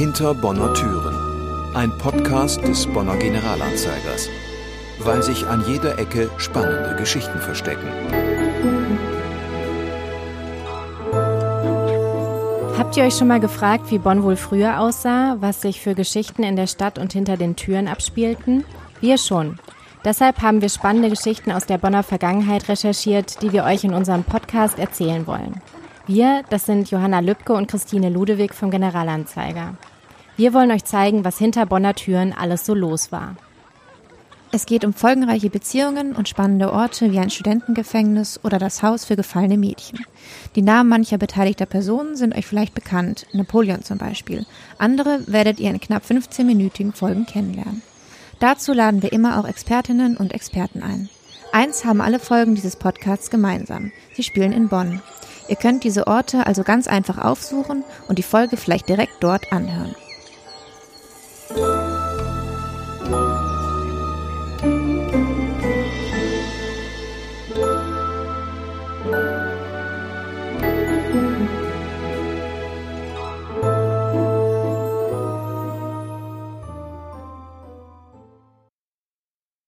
Hinter Bonner Türen. Ein Podcast des Bonner Generalanzeigers. Weil sich an jeder Ecke spannende Geschichten verstecken. Habt ihr euch schon mal gefragt, wie Bonn wohl früher aussah, was sich für Geschichten in der Stadt und hinter den Türen abspielten? Wir schon. Deshalb haben wir spannende Geschichten aus der Bonner Vergangenheit recherchiert, die wir euch in unserem Podcast erzählen wollen. Wir, das sind Johanna Lübke und Christine Ludewig vom Generalanzeiger. Wir wollen euch zeigen, was hinter Bonner Türen alles so los war. Es geht um folgenreiche Beziehungen und spannende Orte wie ein Studentengefängnis oder das Haus für gefallene Mädchen. Die Namen mancher beteiligter Personen sind euch vielleicht bekannt, Napoleon zum Beispiel. Andere werdet ihr in knapp 15-minütigen Folgen kennenlernen. Dazu laden wir immer auch Expertinnen und Experten ein. Eins haben alle Folgen dieses Podcasts gemeinsam. Sie spielen in Bonn. Ihr könnt diese Orte also ganz einfach aufsuchen und die Folge vielleicht direkt dort anhören.